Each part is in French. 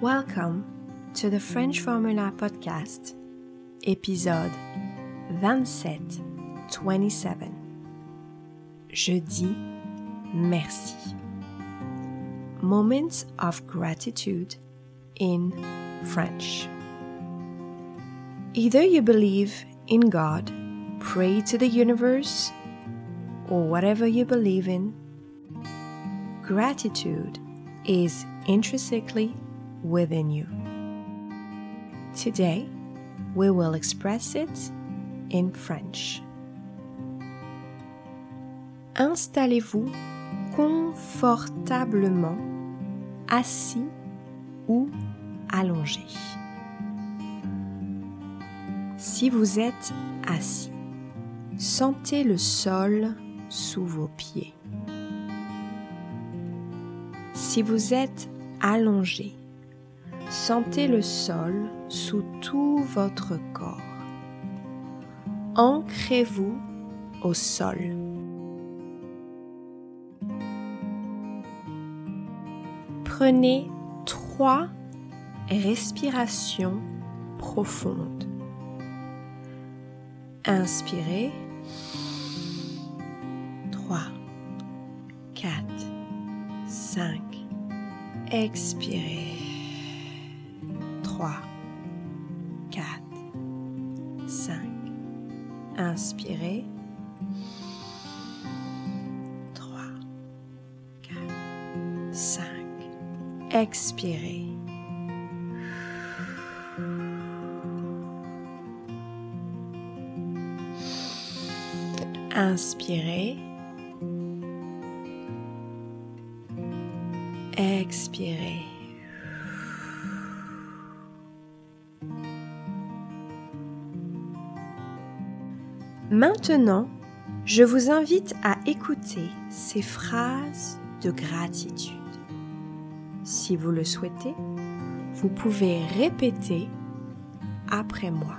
Welcome to the French Formula Podcast, épisode 27, 27. Je dis merci. Moments of gratitude in French. Either you believe in God, pray to the universe, or whatever you believe in, gratitude is intrinsically within you. Today, we will express it in French. Installez-vous confortablement assis ou allongé. Si vous êtes assis, sentez le sol sous vos pieds. Si vous êtes allongé, sentez le sol sous tout votre corps. Ancrez-vous au sol. Prenez trois respirations profondes. Inspirez. 3, 4, 5. Expirez. 3, 4, 5. Inspirez. 3, 4, 5. Expirez. Inspirez. Expirez. Maintenant, je vous invite à écouter ces phrases de gratitude. Si vous le souhaitez, vous pouvez répéter après moi.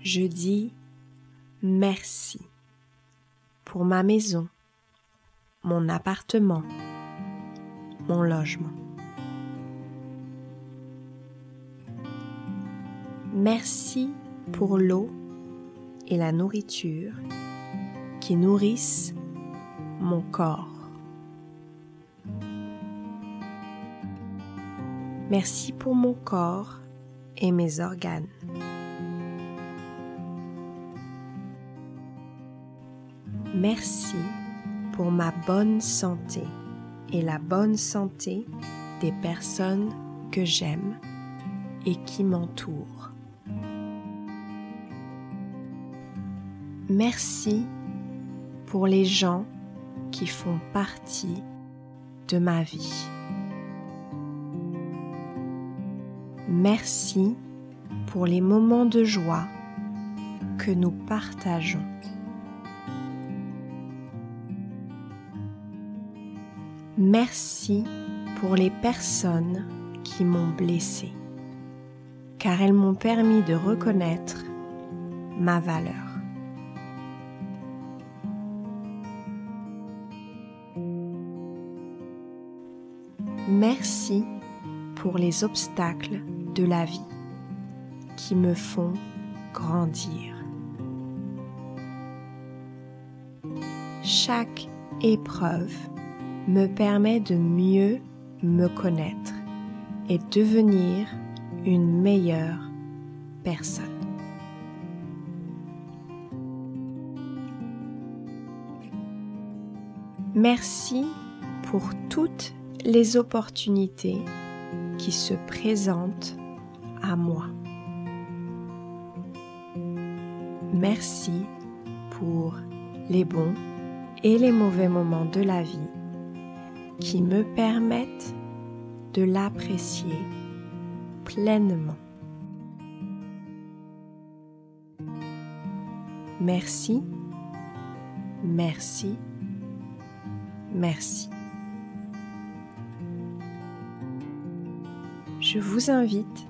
Je dis merci pour ma maison, mon appartement, mon logement. Merci pour l'eau et la nourriture qui nourrissent mon corps. Merci pour mon corps et mes organes. Merci pour ma bonne santé et la bonne santé des personnes que j'aime et qui m'entourent. Merci pour les gens qui font partie de ma vie. Merci pour les moments de joie que nous partageons. Merci pour les personnes qui m'ont blessé, car elles m'ont permis de reconnaître ma valeur. Merci pour les obstacles de la vie qui me font grandir. Chaque épreuve me permet de mieux me connaître et devenir une meilleure personne. Merci pour toutes les opportunités qui se présentent à moi. Merci pour les bons et les mauvais moments de la vie qui me permettent de l'apprécier pleinement. Merci, merci, merci. je vous invite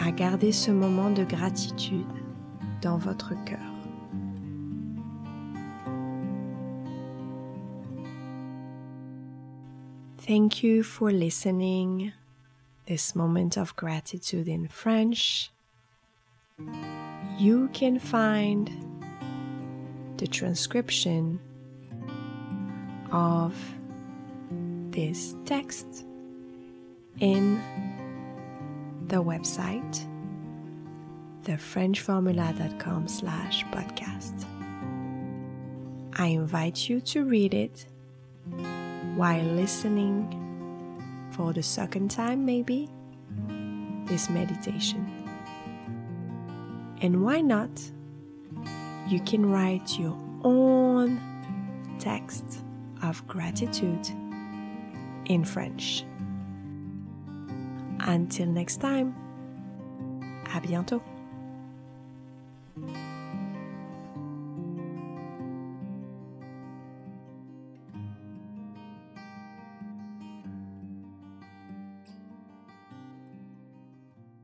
à garder ce moment de gratitude dans votre cœur. Thank you for listening this moment of gratitude in French. You can find the transcription of this text in the website thefrenchformula.com slash podcast. I invite you to read it while listening for the second time, maybe, this meditation. And why not? You can write your own text of gratitude in French. Until next time, à bientôt.